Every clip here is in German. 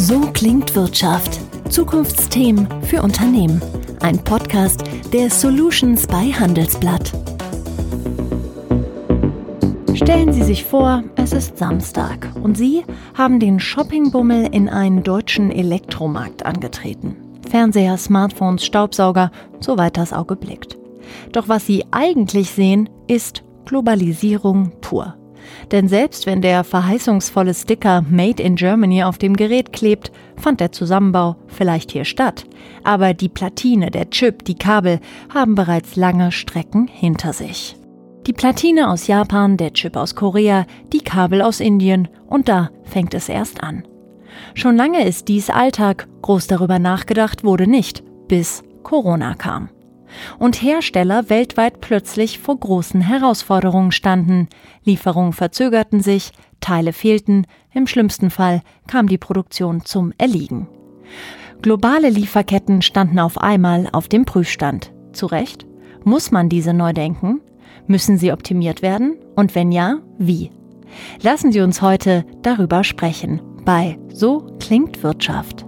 So klingt Wirtschaft. Zukunftsthemen für Unternehmen. Ein Podcast der Solutions bei Handelsblatt. Stellen Sie sich vor, es ist Samstag und Sie haben den Shoppingbummel in einen deutschen Elektromarkt angetreten. Fernseher, Smartphones, Staubsauger, soweit das Auge blickt. Doch was Sie eigentlich sehen, ist Globalisierung pur. Denn selbst wenn der verheißungsvolle Sticker Made in Germany auf dem Gerät klebt, fand der Zusammenbau vielleicht hier statt. Aber die Platine, der Chip, die Kabel haben bereits lange Strecken hinter sich. Die Platine aus Japan, der Chip aus Korea, die Kabel aus Indien und da fängt es erst an. Schon lange ist dies Alltag, groß darüber nachgedacht wurde nicht, bis Corona kam und Hersteller weltweit plötzlich vor großen Herausforderungen standen. Lieferungen verzögerten sich, Teile fehlten, im schlimmsten Fall kam die Produktion zum Erliegen. Globale Lieferketten standen auf einmal auf dem Prüfstand. Zu Recht? Muss man diese neu denken? Müssen sie optimiert werden? Und wenn ja, wie? Lassen Sie uns heute darüber sprechen bei So klingt Wirtschaft.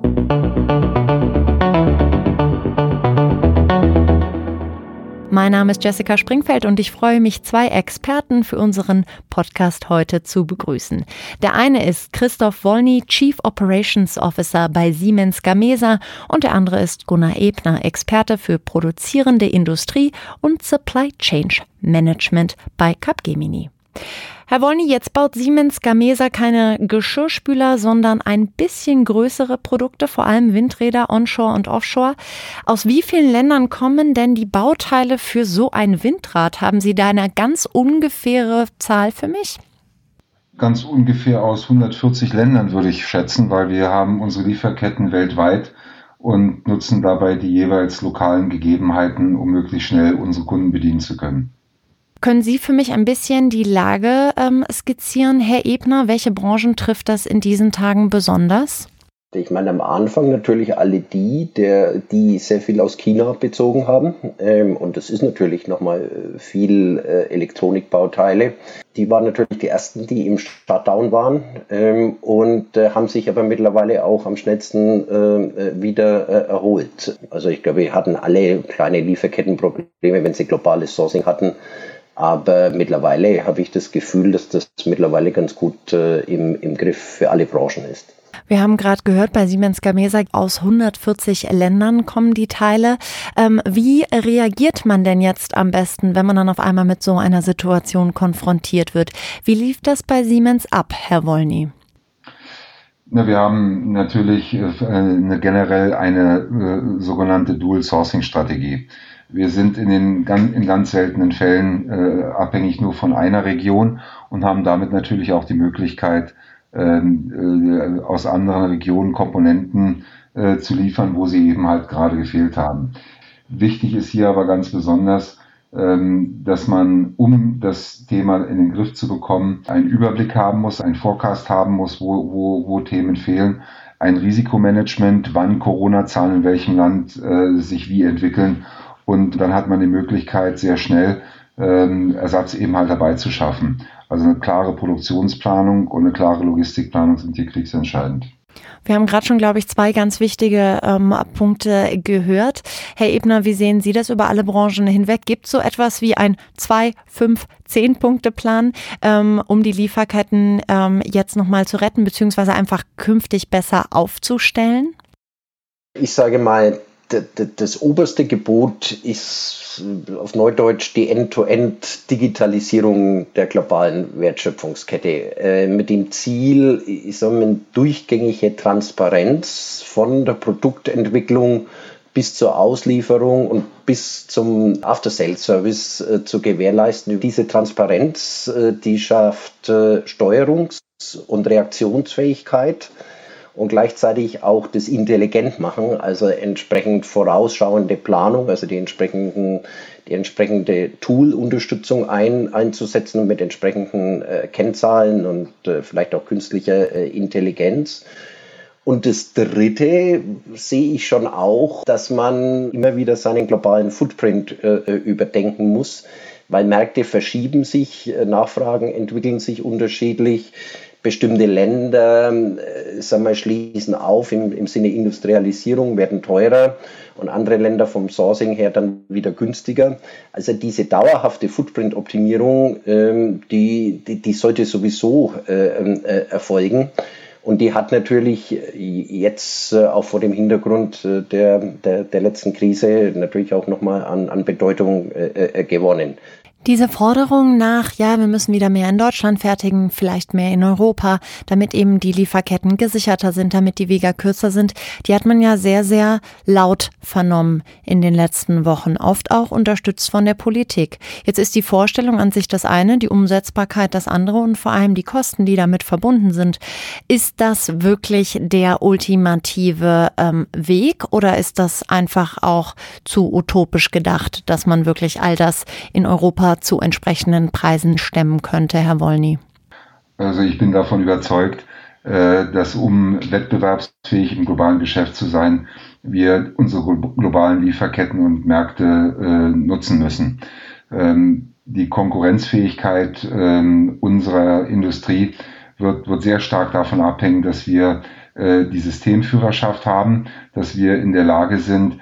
Mein Name ist Jessica Springfeld und ich freue mich, zwei Experten für unseren Podcast heute zu begrüßen. Der eine ist Christoph Wolny, Chief Operations Officer bei Siemens Gamesa und der andere ist Gunnar Ebner, Experte für produzierende Industrie und Supply Chain Management bei Capgemini. Herr Wolny, jetzt baut Siemens Gamesa keine Geschirrspüler, sondern ein bisschen größere Produkte, vor allem Windräder onshore und offshore. Aus wie vielen Ländern kommen denn die Bauteile für so ein Windrad? Haben Sie da eine ganz ungefähre Zahl für mich? Ganz ungefähr aus 140 Ländern würde ich schätzen, weil wir haben unsere Lieferketten weltweit und nutzen dabei die jeweils lokalen Gegebenheiten, um möglichst schnell unsere Kunden bedienen zu können. Können Sie für mich ein bisschen die Lage ähm, skizzieren, Herr Ebner? Welche Branchen trifft das in diesen Tagen besonders? Ich meine, am Anfang natürlich alle die, der, die sehr viel aus China bezogen haben. Ähm, und das ist natürlich nochmal äh, viel äh, Elektronikbauteile. Die waren natürlich die ersten, die im Shutdown waren ähm, und äh, haben sich aber mittlerweile auch am schnellsten äh, wieder erholt. Also ich glaube, wir hatten alle kleine Lieferkettenprobleme, wenn sie globales Sourcing hatten aber mittlerweile habe ich das Gefühl, dass das mittlerweile ganz gut äh, im, im Griff für alle Branchen ist. Wir haben gerade gehört, bei Siemens Gamesa aus 140 Ländern kommen die Teile. Ähm, wie reagiert man denn jetzt am besten, wenn man dann auf einmal mit so einer Situation konfrontiert wird? Wie lief das bei Siemens ab, Herr Wolny? Wir haben natürlich äh, eine, generell eine äh, sogenannte Dual Sourcing Strategie. Wir sind in den in ganz seltenen Fällen äh, abhängig nur von einer Region und haben damit natürlich auch die Möglichkeit, ähm, äh, aus anderen Regionen Komponenten äh, zu liefern, wo sie eben halt gerade gefehlt haben. Wichtig ist hier aber ganz besonders, dass man, um das Thema in den Griff zu bekommen, einen Überblick haben muss, einen Forecast haben muss, wo, wo, wo Themen fehlen, ein Risikomanagement, wann Corona-Zahlen in welchem Land äh, sich wie entwickeln und dann hat man die Möglichkeit, sehr schnell ähm, Ersatz eben halt dabei zu schaffen. Also eine klare Produktionsplanung und eine klare Logistikplanung sind hier kriegsentscheidend. Wir haben gerade schon, glaube ich, zwei ganz wichtige ähm, Punkte gehört. Herr Ebner, wie sehen Sie das über alle Branchen hinweg? Gibt es so etwas wie ein 2, 5, 10 Punkte Plan, ähm, um die Lieferketten ähm, jetzt nochmal zu retten, beziehungsweise einfach künftig besser aufzustellen? Ich sage mal, das oberste Gebot ist auf Neudeutsch die End-to-End-Digitalisierung der globalen Wertschöpfungskette äh, mit dem Ziel, ich sage mal, durchgängige Transparenz von der Produktentwicklung bis zur Auslieferung und bis zum After-Sales-Service äh, zu gewährleisten. Diese Transparenz, äh, die schafft Steuerungs- und Reaktionsfähigkeit und gleichzeitig auch das intelligent machen, also entsprechend vorausschauende Planung, also die entsprechenden die entsprechende Tool-Unterstützung ein, einzusetzen mit entsprechenden äh, Kennzahlen und äh, vielleicht auch künstlicher äh, Intelligenz. Und das Dritte sehe ich schon auch, dass man immer wieder seinen globalen Footprint äh, äh überdenken muss, weil Märkte verschieben sich, äh, Nachfragen entwickeln sich unterschiedlich. Bestimmte Länder äh, sagen wir, schließen auf im, im Sinne Industrialisierung, werden teurer und andere Länder vom Sourcing her dann wieder günstiger. Also diese dauerhafte Footprint-Optimierung, ähm, die, die, die, sollte sowieso äh, äh, erfolgen. Und die hat natürlich jetzt äh, auch vor dem Hintergrund der, der, der letzten Krise natürlich auch nochmal an, an Bedeutung äh, gewonnen. Diese Forderung nach, ja, wir müssen wieder mehr in Deutschland fertigen, vielleicht mehr in Europa, damit eben die Lieferketten gesicherter sind, damit die Wege kürzer sind, die hat man ja sehr, sehr laut vernommen in den letzten Wochen, oft auch unterstützt von der Politik. Jetzt ist die Vorstellung an sich das eine, die Umsetzbarkeit das andere und vor allem die Kosten, die damit verbunden sind. Ist das wirklich der ultimative ähm, Weg oder ist das einfach auch zu utopisch gedacht, dass man wirklich all das in Europa zu entsprechenden Preisen stemmen könnte, Herr Wolny? Also ich bin davon überzeugt, äh, dass um wettbewerbsfähig im globalen Geschäft zu sein, wir unsere globalen Lieferketten und Märkte äh, nutzen müssen. Ähm, die Konkurrenzfähigkeit ähm, unserer Industrie wird, wird sehr stark davon abhängen, dass wir äh, die Systemführerschaft haben, dass wir in der Lage sind,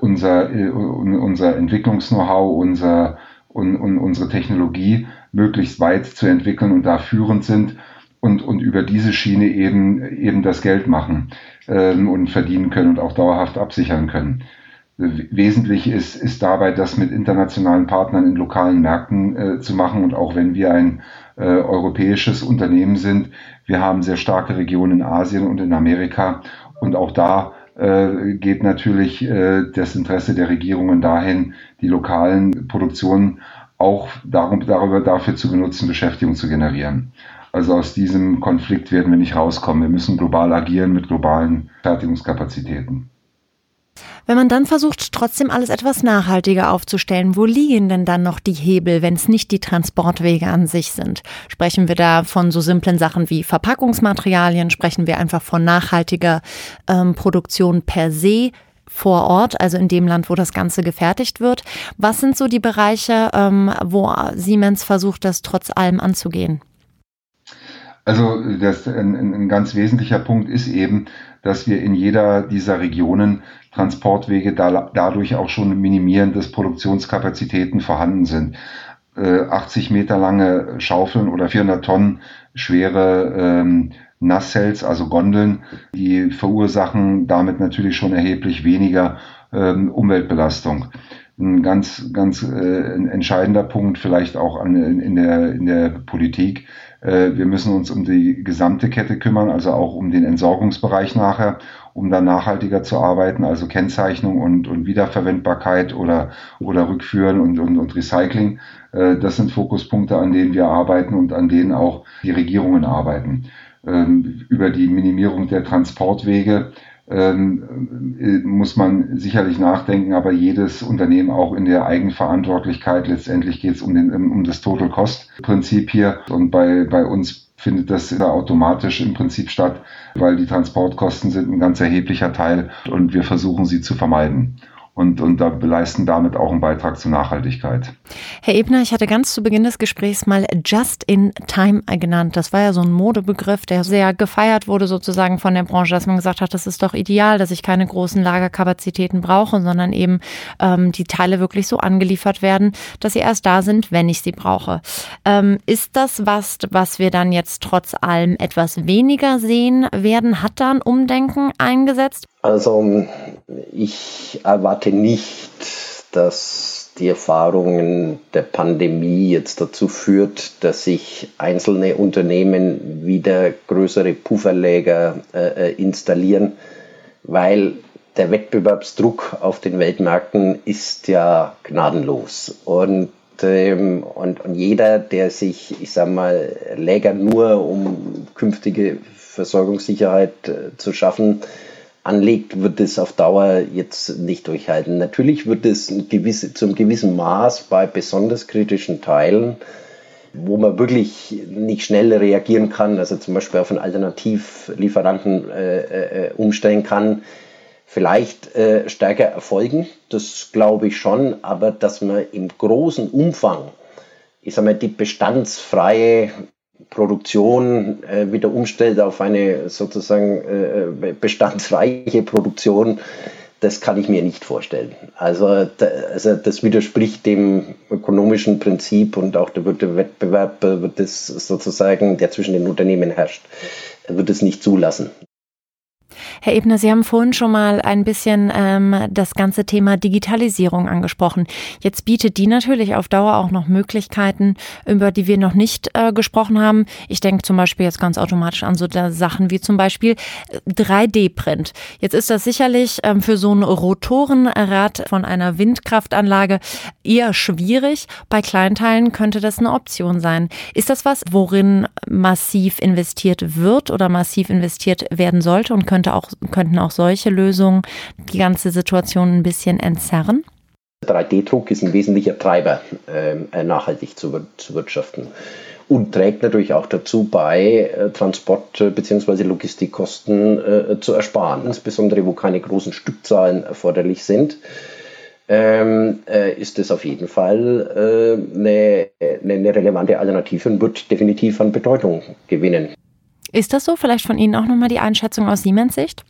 unser, unser Entwicklungs-Know-how, unser und, und unsere Technologie möglichst weit zu entwickeln und da führend sind und, und über diese Schiene eben, eben das Geld machen ähm, und verdienen können und auch dauerhaft absichern können. Wesentlich ist, ist dabei, das mit internationalen Partnern in lokalen Märkten äh, zu machen. Und auch wenn wir ein äh, europäisches Unternehmen sind, wir haben sehr starke Regionen in Asien und in Amerika. Und auch da äh, geht natürlich äh, das Interesse der Regierungen dahin, die lokalen Produktionen auch darum, darüber dafür zu benutzen, Beschäftigung zu generieren. Also aus diesem Konflikt werden wir nicht rauskommen. Wir müssen global agieren mit globalen Fertigungskapazitäten. Wenn man dann versucht, trotzdem alles etwas nachhaltiger aufzustellen, wo liegen denn dann noch die Hebel, wenn es nicht die Transportwege an sich sind? Sprechen wir da von so simplen Sachen wie Verpackungsmaterialien? Sprechen wir einfach von nachhaltiger ähm, Produktion per se? vor Ort, also in dem Land, wo das Ganze gefertigt wird. Was sind so die Bereiche, ähm, wo Siemens versucht, das trotz allem anzugehen? Also das, ein, ein ganz wesentlicher Punkt ist eben, dass wir in jeder dieser Regionen Transportwege da, dadurch auch schon minimieren, dass Produktionskapazitäten vorhanden sind. Äh, 80 Meter lange Schaufeln oder 400 Tonnen schwere ähm, Nasscells, also Gondeln, die verursachen damit natürlich schon erheblich weniger ähm, Umweltbelastung. Ein ganz, ganz äh, entscheidender Punkt vielleicht auch an, in, der, in der Politik äh, wir müssen uns um die gesamte Kette kümmern, also auch um den Entsorgungsbereich nachher, um da nachhaltiger zu arbeiten, also Kennzeichnung und, und Wiederverwendbarkeit oder, oder Rückführen und, und, und Recycling. Äh, das sind Fokuspunkte, an denen wir arbeiten und an denen auch die Regierungen arbeiten. Ähm, über die Minimierung der Transportwege ähm, äh, muss man sicherlich nachdenken, aber jedes Unternehmen auch in der Eigenverantwortlichkeit. Letztendlich geht es um, um das Total Cost Prinzip hier und bei, bei uns findet das automatisch im Prinzip statt, weil die Transportkosten sind ein ganz erheblicher Teil und wir versuchen sie zu vermeiden und, und da leisten damit auch einen Beitrag zur Nachhaltigkeit. Herr Ebner, ich hatte ganz zu Beginn des Gesprächs mal Just in Time genannt. Das war ja so ein Modebegriff, der sehr gefeiert wurde sozusagen von der Branche, dass man gesagt hat, das ist doch ideal, dass ich keine großen Lagerkapazitäten brauche, sondern eben ähm, die Teile wirklich so angeliefert werden, dass sie erst da sind, wenn ich sie brauche. Ähm, ist das was, was wir dann jetzt trotz allem etwas weniger sehen werden? Hat da ein Umdenken eingesetzt? Also ich erwarte nicht, dass die Erfahrungen der Pandemie jetzt dazu führt, dass sich einzelne Unternehmen wieder größere Pufferläger äh, äh, installieren, weil der Wettbewerbsdruck auf den Weltmärkten ist ja gnadenlos. Und, ähm, und, und jeder, der sich, ich sag mal, Läger nur um künftige Versorgungssicherheit äh, zu schaffen, anlegt, wird es auf Dauer jetzt nicht durchhalten. Natürlich wird es gewisse, zum gewissen Maß bei besonders kritischen Teilen, wo man wirklich nicht schnell reagieren kann, also zum Beispiel auf einen Alternativlieferanten äh, äh, umstellen kann, vielleicht äh, stärker erfolgen. Das glaube ich schon, aber dass man im großen Umfang, ich sage mal, die bestandsfreie Produktion äh, wieder umstellt auf eine sozusagen äh, bestandsreiche Produktion, das kann ich mir nicht vorstellen. Also, da, also das widerspricht dem ökonomischen Prinzip und auch der Wettbewerb wird es sozusagen, der zwischen den Unternehmen herrscht, wird es nicht zulassen. Herr Ebner, Sie haben vorhin schon mal ein bisschen ähm, das ganze Thema Digitalisierung angesprochen. Jetzt bietet die natürlich auf Dauer auch noch Möglichkeiten, über die wir noch nicht äh, gesprochen haben. Ich denke zum Beispiel jetzt ganz automatisch an so Sachen wie zum Beispiel 3D-Print. Äh, jetzt ist das sicherlich ähm, für so ein Rotorenrad von einer Windkraftanlage eher schwierig. Bei Kleinteilen könnte das eine Option sein. Ist das was, worin massiv investiert wird oder massiv investiert werden sollte und könnte auch könnten auch solche Lösungen die ganze Situation ein bisschen entzerren? 3D-Druck ist ein wesentlicher Treiber, ähm, äh, nachhaltig zu, zu wirtschaften und trägt natürlich auch dazu bei, äh, Transport- äh, bzw. Logistikkosten äh, zu ersparen, insbesondere wo keine großen Stückzahlen erforderlich sind. Ähm, äh, ist es auf jeden Fall eine, eine relevante Alternative und wird definitiv an Bedeutung gewinnen. Ist das so? Vielleicht von Ihnen auch nochmal die Einschätzung aus Siemens Sicht?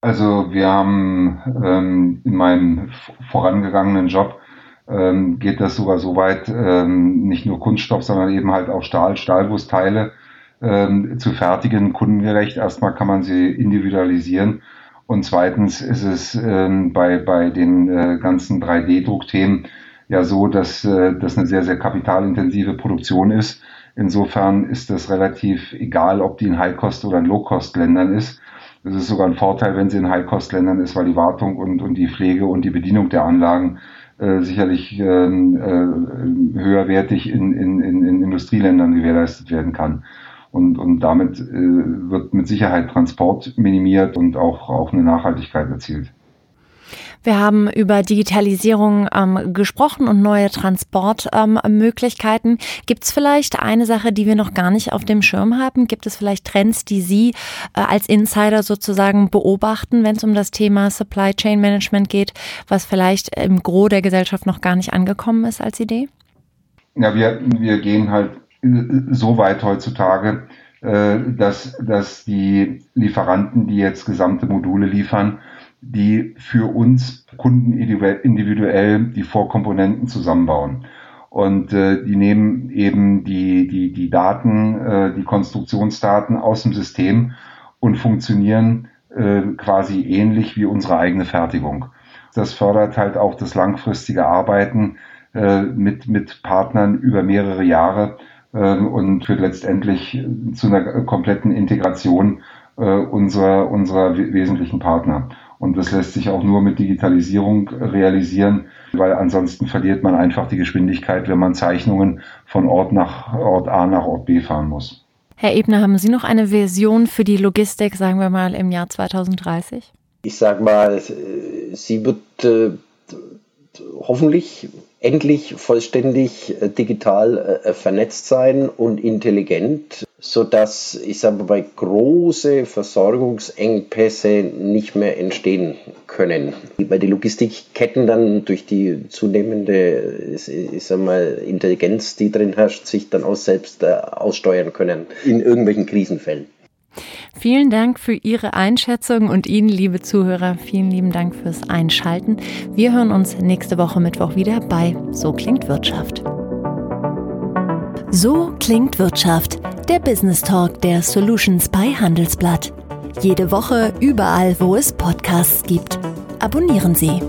Also wir haben ähm, in meinem vorangegangenen Job ähm, geht das sogar so weit, ähm, nicht nur Kunststoff, sondern eben halt auch Stahl, Stahlgussteile ähm, zu fertigen, kundengerecht. Erstmal kann man sie individualisieren und zweitens ist es ähm, bei, bei den äh, ganzen 3D-Druckthemen ja so, dass äh, das eine sehr, sehr kapitalintensive Produktion ist. Insofern ist das relativ egal, ob die in High-Cost- oder in Low-Cost-Ländern ist. Es ist sogar ein Vorteil, wenn sie in High-Cost-Ländern ist, weil die Wartung und, und die Pflege und die Bedienung der Anlagen äh, sicherlich ähm, äh, höherwertig in, in, in Industrieländern gewährleistet werden kann. Und, und damit äh, wird mit Sicherheit Transport minimiert und auch, auch eine Nachhaltigkeit erzielt. Wir haben über Digitalisierung ähm, gesprochen und neue Transportmöglichkeiten. Ähm, Gibt es vielleicht eine Sache, die wir noch gar nicht auf dem Schirm haben? Gibt es vielleicht Trends, die Sie äh, als Insider sozusagen beobachten, wenn es um das Thema Supply Chain Management geht, was vielleicht im Gros der Gesellschaft noch gar nicht angekommen ist als Idee? Ja, wir, wir gehen halt so weit heutzutage, äh, dass, dass die Lieferanten, die jetzt gesamte Module liefern, die für uns Kunden individuell die Vorkomponenten zusammenbauen. Und äh, die nehmen eben die, die, die Daten, äh, die Konstruktionsdaten aus dem System und funktionieren äh, quasi ähnlich wie unsere eigene Fertigung. Das fördert halt auch das langfristige Arbeiten äh, mit, mit Partnern über mehrere Jahre äh, und führt letztendlich zu einer kompletten Integration äh, unserer, unserer wesentlichen Partner. Und das lässt sich auch nur mit Digitalisierung realisieren, weil ansonsten verliert man einfach die Geschwindigkeit, wenn man Zeichnungen von Ort nach Ort A nach Ort B fahren muss. Herr Ebner, haben Sie noch eine Version für die Logistik, sagen wir mal, im Jahr 2030? Ich sage mal, sie wird äh, hoffentlich endlich vollständig äh, digital äh, vernetzt sein und intelligent sodass, ich sage mal, große Versorgungsengpässe nicht mehr entstehen können. Weil die Logistikketten dann durch die zunehmende, ich sag mal, Intelligenz, die drin herrscht, sich dann auch selbst äh, aussteuern können in irgendwelchen Krisenfällen. Vielen Dank für Ihre Einschätzung und Ihnen, liebe Zuhörer, vielen lieben Dank fürs Einschalten. Wir hören uns nächste Woche Mittwoch wieder bei So klingt Wirtschaft. So klingt Wirtschaft der Business Talk der Solutions bei Handelsblatt. Jede Woche überall, wo es Podcasts gibt. Abonnieren Sie.